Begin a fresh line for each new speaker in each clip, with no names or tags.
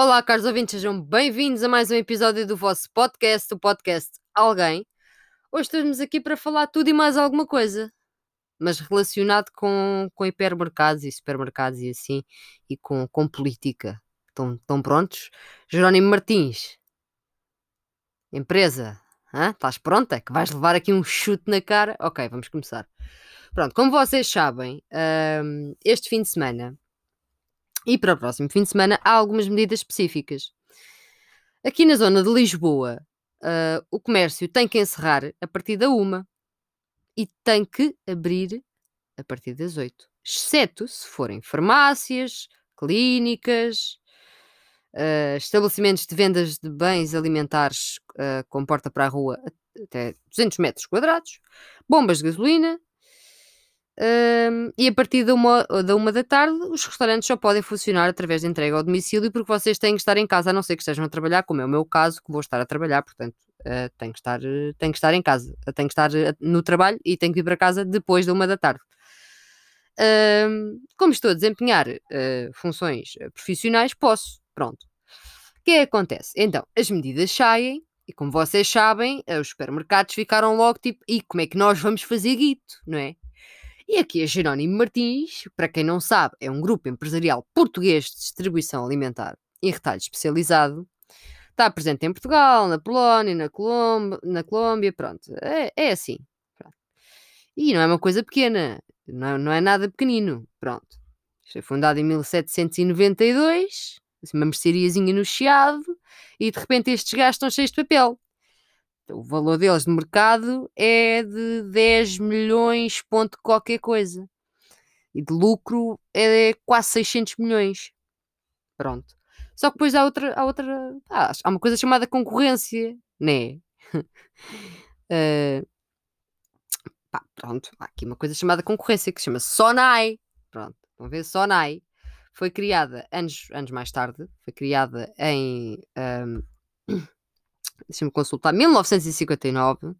Olá, caros ouvintes, sejam bem-vindos a mais um episódio do vosso podcast, o podcast Alguém. Hoje estamos aqui para falar tudo e mais alguma coisa, mas relacionado com, com hipermercados e supermercados e assim, e com, com política. Estão, estão prontos? Jerónimo Martins, empresa, hã? estás pronta? Que vais levar aqui um chute na cara? Ok, vamos começar. Pronto, como vocês sabem, hum, este fim de semana e para o próximo fim de semana há algumas medidas específicas. Aqui na zona de Lisboa, uh, o comércio tem que encerrar a partir da uma e tem que abrir a partir das oito, exceto se forem farmácias, clínicas, uh, estabelecimentos de vendas de bens alimentares uh, com porta para a rua até 200 metros quadrados, bombas de gasolina, e a partir da uma, da uma da tarde, os restaurantes só podem funcionar através de entrega ao domicílio porque vocês têm que estar em casa, a não ser que estejam a trabalhar, como é o meu caso, que vou estar a trabalhar, portanto, uh, tenho, que estar, tenho que estar em casa, uh, tenho que estar no trabalho e tenho que ir para casa depois da uma da tarde. como estou a desempenhar funções profissionais, posso, pronto. O que é que acontece? Então, as medidas saem e, como vocês sabem, os supermercados ficaram logo tipo, e como é que nós vamos fazer guito, não é? E aqui a Jerónimo Martins, para quem não sabe, é um grupo empresarial português de distribuição alimentar e retalho especializado. Está presente em Portugal, na Polónia, na, Colômbia, na Colômbia pronto. É, é assim. Pronto. E não é uma coisa pequena, não é, não é nada pequenino. Pronto. Foi fundado em 1792, assim, uma merceariazinha no Chiado, e de repente estes gajos estão cheios de papel o valor deles de mercado é de 10 milhões ponto qualquer coisa. E de lucro é quase 600 milhões. Pronto. Só que depois há outra, há outra, há, há uma coisa chamada concorrência, né? uh, pá, pronto, há aqui uma coisa chamada concorrência que se chama Sonai. Pronto, vão ver Sonai. Foi criada anos, anos mais tarde, foi criada em um, deixa-me consultar, 1959, uh,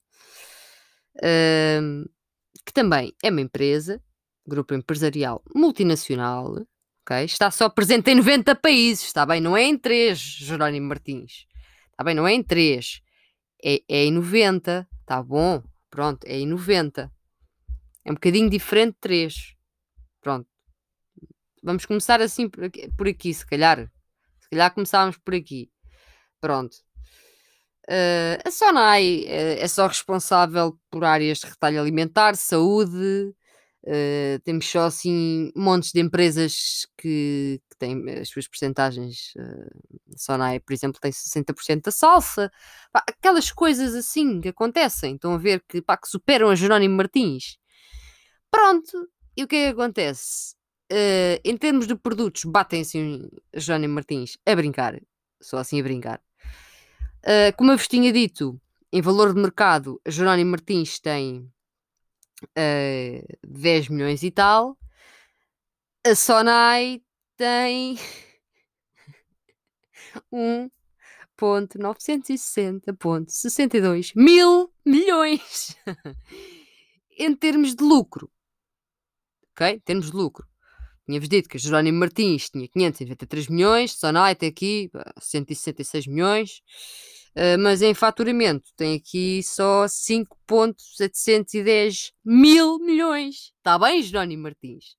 que também é uma empresa, grupo empresarial multinacional, okay? está só presente em 90 países, está bem? Não é em 3, Jerónimo Martins, está bem? Não é em 3, é, é em 90, está bom? Pronto, é em 90. É um bocadinho diferente de 3. Pronto. Vamos começar assim por aqui, por aqui, se calhar. Se calhar começávamos por aqui. Pronto. Uh, a SONAI uh, é só responsável por áreas de retalho alimentar, saúde, uh, temos só assim montes de empresas que, que têm as suas percentagens. a SONAI, por exemplo, tem 60% da salsa, pá, aquelas coisas assim que acontecem, estão a ver que, pá, que superam a Jerónimo Martins. Pronto, e o que é que acontece? em termos de produtos, batem assim a Jerónimo Martins a brincar, só assim a brincar. Uh, como eu vos tinha dito, em valor de mercado, Jerónimo Martins tem uh, ah, 10 milhões e tal. A Sonai tem 1.960.62 mil milhões em termos de lucro. Ok? Em termos de lucro. Tinha-vos dito que Jerónimo Martins tinha 593 milhões, Sonai tem aqui 166 milhões. Uh, mas em faturamento tem aqui só 5.710 mil milhões. Está bem, Jerónimo Martins?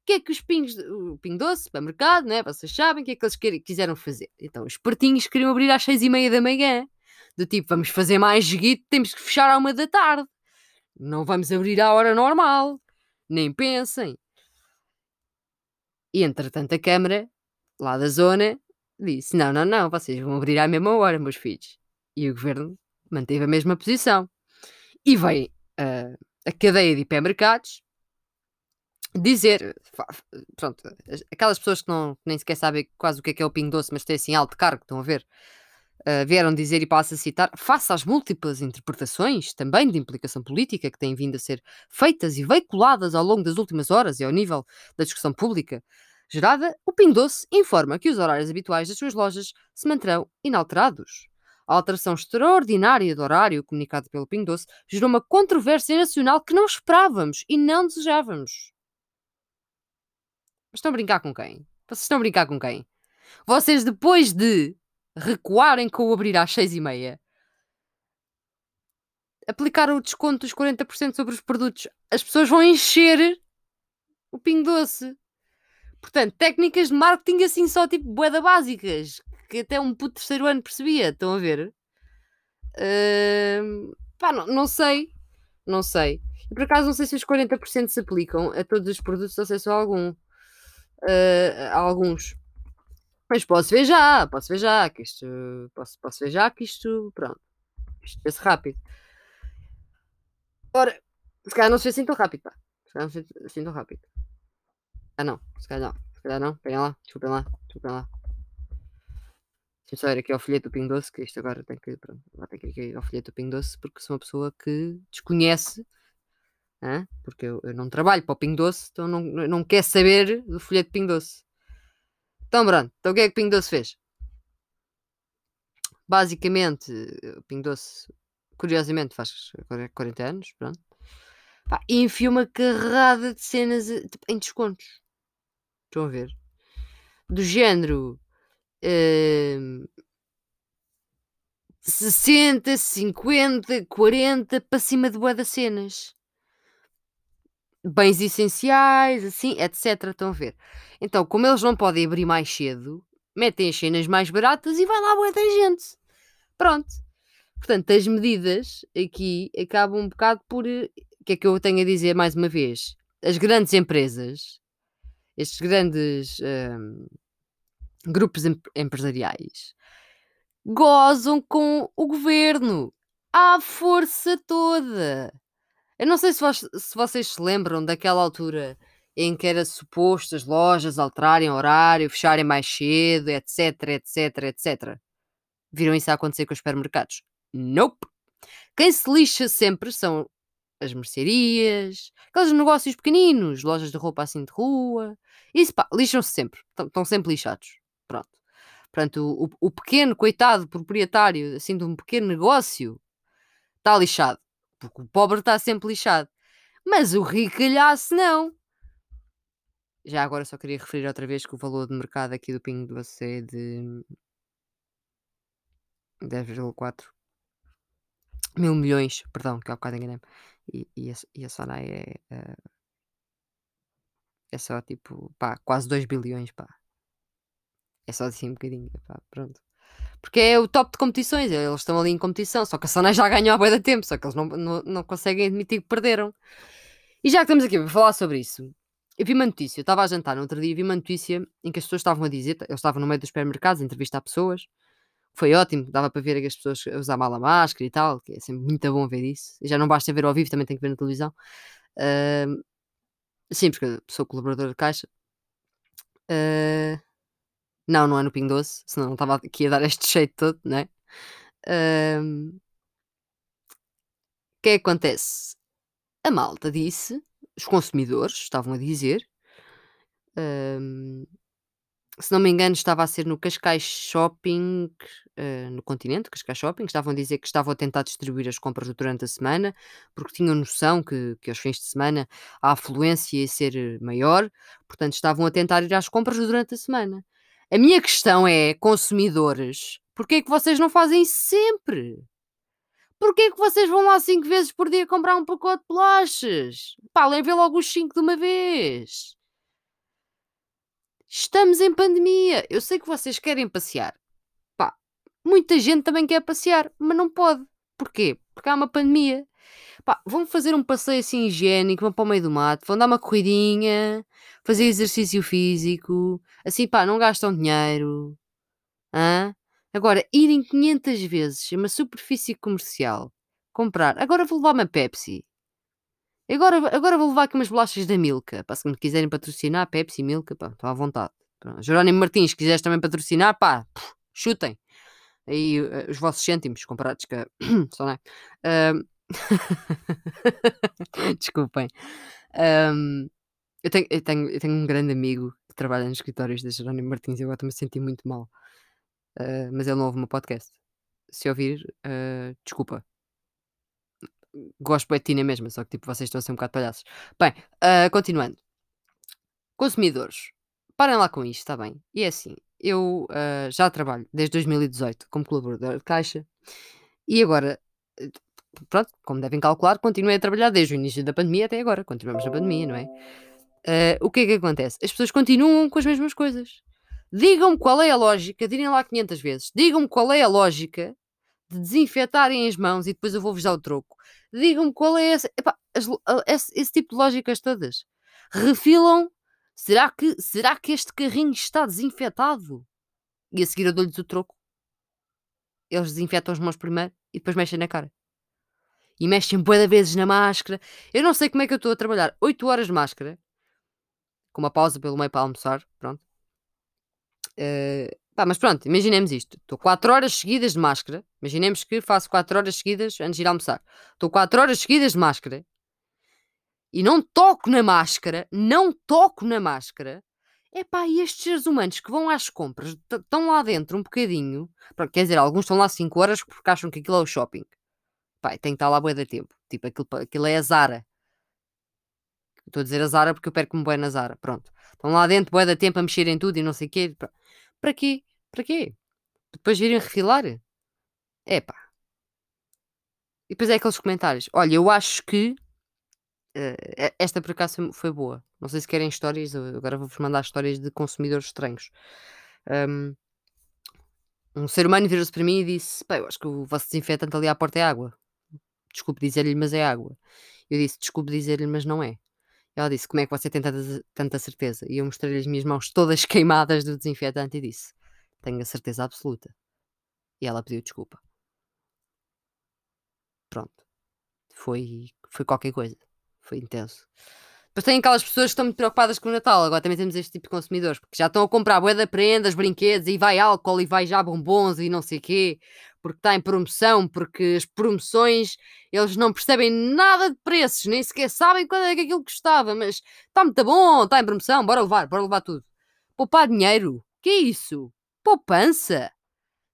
O que é que os pingos, o Pingo Doce, mercado, né? Vocês sabem o que é que eles quiseram fazer. Então, os partinhos queriam abrir às seis e meia da manhã. Do tipo, vamos fazer mais guito, temos que fechar à uma da tarde. Não vamos abrir à hora normal. Nem pensem. E entretanto a Câmara, lá da zona, disse: não, não, não, vocês vão abrir à mesma hora, meus filhos. E o governo manteve a mesma posição. E vem uh, a cadeia de hipermercados dizer, pronto, aquelas pessoas que não, nem sequer sabem quase o que é, que é o Pingo Doce, mas têm assim alto cargo, estão a ver, uh, vieram dizer e passo a citar, face às múltiplas interpretações, também de implicação política, que têm vindo a ser feitas e veiculadas ao longo das últimas horas e ao nível da discussão pública, gerada, o Pingo Doce informa que os horários habituais das suas lojas se manterão inalterados. A alteração extraordinária do horário comunicado pelo Pingo Doce gerou uma controvérsia nacional que não esperávamos e não desejávamos. Mas estão a brincar com quem? Vocês estão a brincar com quem? Vocês, depois de recuarem com o abrir às seis e meia, aplicaram o desconto dos 40% sobre os produtos. As pessoas vão encher o Pingo Doce. Portanto, técnicas de marketing assim só tipo boeda básicas, que até um puto terceiro ano percebia, estão a ver? Uh, pá, não, não sei, não sei. Por acaso não sei se os 40% se aplicam a todos os produtos ou se é só algum. Uh, alguns. Mas posso ver já, posso ver já que isto. Posso, posso ver já que isto. Pronto. Isto vê-se rápido. Ora, se calhar não se vê assim tão rápido, pá. Se calhar não se vê assim tão rápido. Ah não, se calhar não. Se calhar não. Venham lá, desculpem lá, desculpem lá. Deixa eu só ir aqui ao folheto do Ping Doce, que isto agora tem que. Pronto, agora tem que ir ao folheto do Ping Doce, porque sou uma pessoa que desconhece. Hein? Porque eu, eu, não trabalho para o Ping Doce, então não, não quer saber do folheto do Ping Doce. Então, pronto, então o que é que o Ping Doce fez? Basicamente, o Ping Doce, curiosamente, faz 40 anos, pronto. Pá, e enfia uma carrada de cenas tipo, em descontos. Estão a ver? Do género. Uh, 60, 50, 40 para cima de boa das cenas. Bens essenciais, assim, etc. Estão a ver? Então, como eles não podem abrir mais cedo, metem as cenas mais baratas e vai lá boa da gente. Pronto. Portanto, as medidas aqui acabam um bocado por. Eh, o que é que eu tenho a dizer mais uma vez? As grandes empresas, estes grandes um, grupos em empresariais, gozam com o governo à força toda. Eu não sei se, vos, se vocês se lembram daquela altura em que era suposto as lojas alterarem horário, fecharem mais cedo, etc, etc, etc. Viram isso a acontecer com os supermercados? Nope! Quem se lixa sempre são as mercearias, aqueles negócios pequeninos, lojas de roupa assim de rua. Isso pá, lixam-se sempre. Estão sempre lixados. Pronto. Portanto, o, o, pequeno, coitado proprietário assim de um pequeno negócio está lixado. Porque o pobre está sempre lixado. Mas o ricalhaço não. Já agora só queria referir outra vez que o valor de mercado aqui do Pingo Doce é de 10,4 mil milhões, perdão, que há bocado enganei-me. E, e, a, e a Sonai é, é, é só tipo, pá, quase 2 bilhões, pá. É só assim um bocadinho, pá, pronto. Porque é o top de competições, eles estão ali em competição, só que a Sonai já ganhou há bem da tempo, só que eles não, não, não conseguem admitir que perderam. E já que estamos aqui para falar sobre isso, eu vi uma notícia, eu estava a jantar no outro dia vi uma notícia em que as pessoas estavam a dizer, eles estavam no meio dos supermercados a entrevistar pessoas, foi ótimo, dava para ver as pessoas a usar mal a máscara e tal, que é sempre muito bom ver isso. E já não basta ver ao vivo, também tem que ver na televisão. Uh, sim, porque eu sou colaborador de caixa. Uh, não, não é no Ping Doce, senão não estava aqui a dar este jeito todo, né? Uh, o que é que acontece? A malta disse, os consumidores estavam a dizer, se não me engano, estava a ser no Cascais Shopping, uh, no continente, Cascais Shopping, estavam a dizer que estavam a tentar distribuir as compras durante a semana, porque tinham noção que, que aos fins de semana a afluência ia ser maior, portanto estavam a tentar ir às compras durante a semana. A minha questão é, consumidores, porquê é que vocês não fazem isso sempre? Porquê é que vocês vão lá cinco vezes por dia comprar um pacote de bolachas? Pá, levem logo os cinco de uma vez. Estamos em pandemia. Eu sei que vocês querem passear. Pá, muita gente também quer passear, mas não pode. Porquê? Porque há uma pandemia. Pá, vão fazer um passeio assim higiênico, vão para o meio do mato, vão dar uma corridinha, fazer exercício físico, assim pá, não gastam dinheiro. Hã? Agora, irem 500 vezes a uma superfície comercial, comprar, agora vou levar uma Pepsi. Agora, agora vou levar aqui umas bolachas da Milka. Pá, se me quiserem patrocinar, Pepsi, Milka, pá, estou à vontade. Pronto. Jerónimo Martins, se quiseres também patrocinar, pá, chutem. Aí uh, os vossos cêntimos comparados. Só não é? Uh... Desculpem. Um, eu, tenho, eu, tenho, eu tenho um grande amigo que trabalha nos escritórios da Jerónimo Martins e agora estou-me a sentir muito mal. Uh, mas ele não ouve o meu podcast. Se ouvir, uh, desculpa gosto de ti na mesma, só que tipo, vocês estão a ser um bocado palhaços. Bem, uh, continuando. Consumidores, parem lá com isto, está bem? E é assim, eu já trabalho desde 2018 como colaboradora de caixa e agora, pronto, como devem calcular, continuei a trabalhar desde o início da pandemia até agora. Continuamos na pandemia, não é? Uh, o que é que acontece? As pessoas continuam com as mesmas coisas. Digam-me qual é a lógica, direm lá 500 vezes, digam-me qual é a lógica de desinfetarem as mãos e depois eu vou-vos dar o troco. Digam-me qual é essa, as, esse, esse, tipo de lógicas todas. Refilam, será que, será que este carrinho está desinfetado? E a seguir eu dou-lhes o troco. Eles desinfetam as mãos primeiro e depois mexem na cara. E mexem boa vezes na máscara. Eu não sei como é que eu estou a trabalhar 8 horas de máscara, com uma pausa pelo meio para almoçar, pronto. Uh, pá, mas pronto, imaginemos isto. Estou 4 horas seguidas de máscara. Imaginemos que faço 4 horas seguidas antes de ir almoçar. Estou 4 horas seguidas de máscara. E não toco na máscara. Não toco na máscara. É pá, e estes seres humanos que vão às compras estão lá dentro um bocadinho. Pronto, quer dizer, alguns estão lá 5 horas porque acham que aquilo é o shopping. Pá, tem que estar lá boa da tempo. Tipo, aquilo, aquilo é a Zara. Estou a dizer a Zara porque eu perco-me bem na Zara. Pronto. Estão lá dentro, boa da tempo a mexer em tudo e não sei o quê. Para quê? Para quê? Depois irem refilar? É pá. E depois é aqueles comentários. Olha, eu acho que uh, esta por acaso foi boa. Não sei se querem histórias, agora vou-vos mandar histórias de consumidores estranhos. Um, um ser humano virou-se para mim e disse: Pá, eu acho que o vosso desinfetante ali à porta é água. Desculpe dizer-lhe, mas é água. Eu disse: Desculpe dizer-lhe, mas não é. Ela disse: Como é que você tem tanta, tanta certeza? E eu mostrei-lhe as minhas mãos todas queimadas do desinfetante e disse: Tenho a certeza absoluta. E ela pediu desculpa. Pronto. Foi, foi qualquer coisa. Foi intenso. Depois tem aquelas pessoas que estão muito preocupadas com o Natal. Agora também temos este tipo de consumidores, porque já estão a comprar bué de prendas, brinquedos, e vai álcool, e vai já bombons, e não sei quê, porque está em promoção, porque as promoções, eles não percebem nada de preços, nem sequer sabem quando é que aquilo custava, mas está muito bom, está em promoção, bora levar, bora levar tudo. Poupar dinheiro, que é isso? Poupança?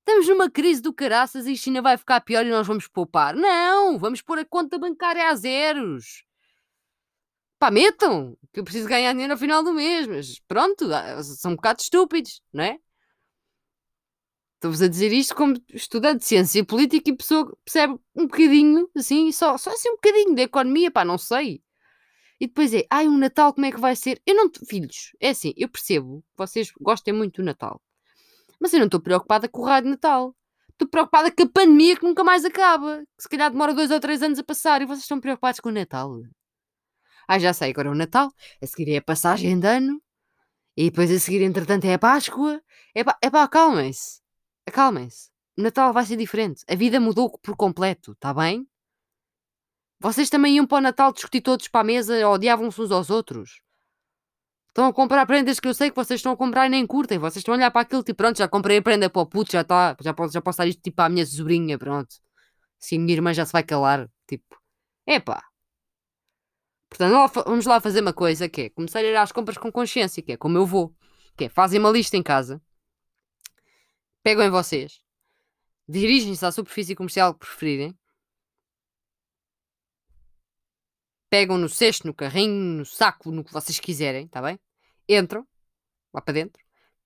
Estamos numa crise do caraças e a China vai ficar pior e nós vamos poupar. Não, vamos pôr a conta bancária a zeros. Pá, metam, que eu preciso ganhar dinheiro no final do mês, mas pronto, ah, são um bocado estúpidos, não é? Estou-vos a dizer isto como estudante de ciência política e pessoa que percebe um bocadinho, assim, só, só assim um bocadinho da economia, pá, não sei. E depois é, ai, um Natal, como é que vai ser? Eu não, filhos, é assim, eu percebo, vocês gostem muito do Natal, mas eu não estou preocupada com o raio de Natal. Estou preocupada com a pandemia que nunca mais acaba, que se calhar demora dois ou três anos a passar e vocês estão preocupados com o Natal. Ah, já sei, agora é o Natal, a seguir é a passagem de ano, e depois a seguir, entretanto, é a Páscoa. É pá, é pá acalmem-se. Acalmem-se. Natal vai ser diferente. A vida mudou por completo, está bem? Vocês também iam para o Natal discutir todos para a mesa, odiavam-se uns aos outros. Estão a comprar prendas que eu sei que vocês estão a comprar e nem curtem. Vocês estão a olhar para aquilo tipo, pronto, já comprei a prenda para o puto, já está, já posso, já posso dar isto tipo à minha sobrinha, pronto. Se a minha irmã já se vai calar, tipo, epá, Portanto, vamos lá fazer uma coisa que é começar a ir às compras com consciência, que é como eu vou. Que é, fazem uma lista em casa, pegam em vocês, dirigem-se à superfície comercial que preferirem, pegam no cesto, no carrinho, no saco, no que vocês quiserem, tá bem? Entram, lá para dentro,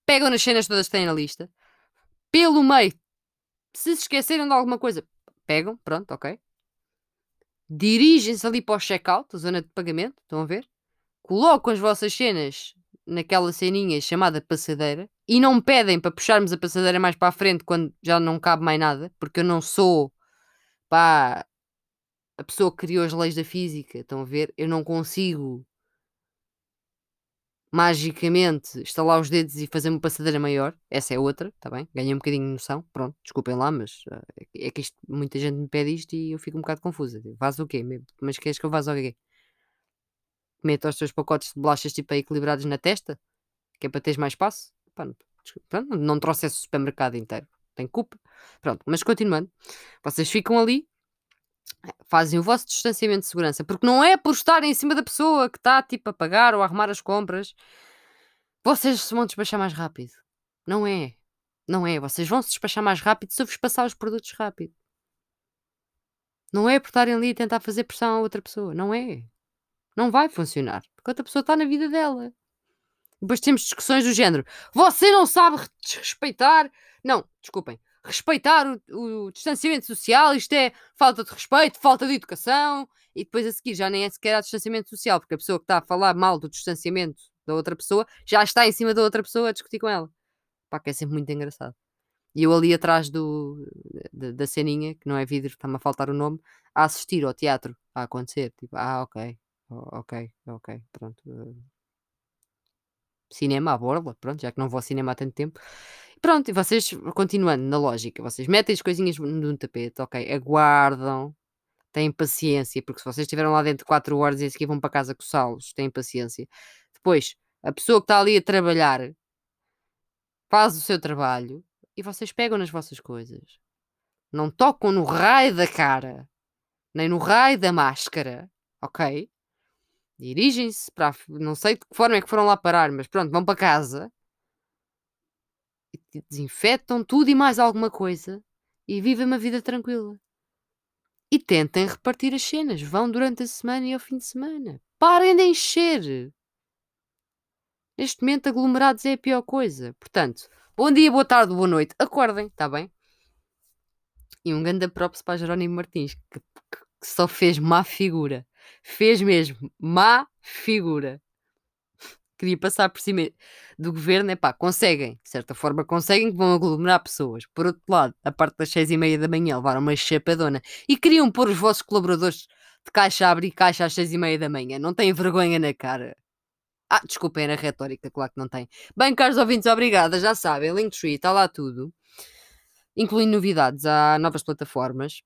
pegam nas cenas todas que têm na lista, pelo meio, se se esquecerem de alguma coisa, pegam, pronto, ok dirigem-se ali para o checkout, a zona de pagamento, estão a ver? Colocam as vossas cenas naquela ceninha chamada passadeira e não pedem para puxarmos a passadeira mais para a frente quando já não cabe mais nada, porque eu não sou pá, a pessoa que criou as leis da física, estão a ver? Eu não consigo magicamente estalar os dedos e fazer uma passadeira maior. Essa é outra, está bem? Ganhei um bocadinho de noção. Pronto, desculpem lá, mas uh, é que isto, muita gente me pede isto e eu fico um bocado confusa. Vaza o quê? Mas queres que eu vaze o quê? Meto os teus pacotes de bolachas tipo aí equilibrados na testa? Que é para teres mais espaço? Pronto, pronto não trouxe esse supermercado inteiro. Tem culpa. Pronto, mas continuando. Vocês ficam ali fazem o vosso distanciamento de segurança, porque não é por estarem em cima da pessoa que está tipo a pagar ou a arrumar as compras, vocês se vão despachar mais rápido. Não é. Não é. Vocês vão se despachar mais rápido se eu vos passar os produtos rápido. Não é por estarem ali a tentar fazer pressão a outra pessoa. Não é. Não vai funcionar. Porque outra pessoa está na vida dela. Depois temos discussões do género: você não sabe respeitar. Não, desculpem. Respeitar o, o distanciamento social, isto é falta de respeito, falta de educação, e depois a seguir já nem é sequer a distanciamento social, porque a pessoa que está a falar mal do distanciamento da outra pessoa já está em cima da outra pessoa a discutir com ela. Pá, que é sempre muito engraçado. E eu ali atrás do, da, da ceninha, que não é vidro, está-me a faltar o nome, a assistir ao teatro a acontecer. Tipo, ah, ok, ok, ok, pronto. Cinema à borla, pronto, já que não vou ao cinema há tanto tempo. Pronto, e vocês, continuando na lógica, vocês metem as coisinhas no tapete, ok, aguardam, têm paciência, porque se vocês estiveram lá dentro 4 horas e a seguir vão para casa coçá-los, têm paciência. Depois, a pessoa que está ali a trabalhar faz o seu trabalho e vocês pegam nas vossas coisas. Não tocam no raio da cara, nem no raio da máscara, ok? Dirigem-se para. Não sei de que forma é que foram lá parar, mas pronto, vão para casa desinfetam tudo e mais alguma coisa e vivem uma vida tranquila. E tentem repartir as cenas. Vão durante a semana e ao fim de semana. Parem de encher. Neste momento, aglomerados é a pior coisa. Portanto, bom dia, boa tarde, boa noite. Acordem, está bem? E um grande props para Jerónimo Martins, que, que, que só fez má figura. Fez mesmo má figura queria passar por cima do governo, é pá, conseguem, de certa forma conseguem que vão aglomerar pessoas. Por outro lado, a parte das seis e meia da manhã levaram uma chapadona e queriam pôr os vossos colaboradores de caixa a abrir caixa às seis e meia da manhã. Não têm vergonha na cara. Ah, desculpem, era retórica, claro que não tem. Bem, caros ouvintes, obrigada, já sabem, Linktree, está lá tudo. Incluindo novidades, há novas plataformas.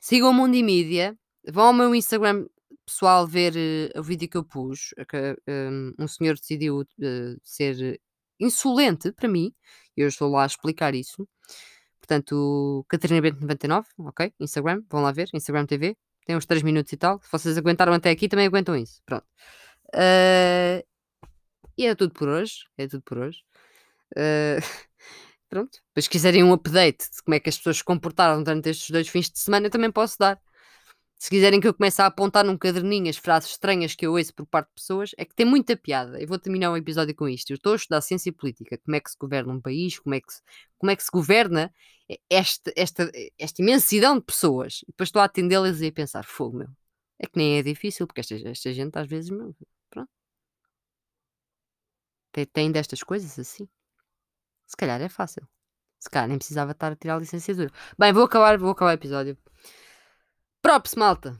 Sigam o Mundo e Mídia, vão ao meu Instagram pessoal ver uh, o vídeo que eu pus, que um, um senhor decidiu uh, ser insolente para mim, e eu estou lá a explicar isso. Portanto, Catarina Bento 99, ok? Instagram, vão lá ver, Instagram TV, tem uns 3 minutos e tal. Se vocês aguentaram até aqui, também aguentam isso. Pronto. Uh, e é tudo por hoje. É tudo por hoje. Uh, pronto. Depois, se quiserem um update de como é que as pessoas se comportaram durante estes dois fins de semana, eu também posso dar. Se quiserem que eu comece a apontar num caderninho as frases estranhas que eu ouço por parte de pessoas, é que tem muita piada. Eu vou terminar o episódio com isto. Eu estou a estudar ciência política, como é que se governa um país, como é que se, como é que se governa esta, esta, esta imensidão de pessoas. E depois estou a atendê-las e a pensar, fogo, meu. É que nem é difícil, porque esta, esta gente às vezes, meu, pronto. Tem, tem destas coisas assim. Se calhar é fácil. Se calhar nem precisava estar a tirar a licenciatura. Bem, vou acabar, vou acabar o episódio. Props, malta!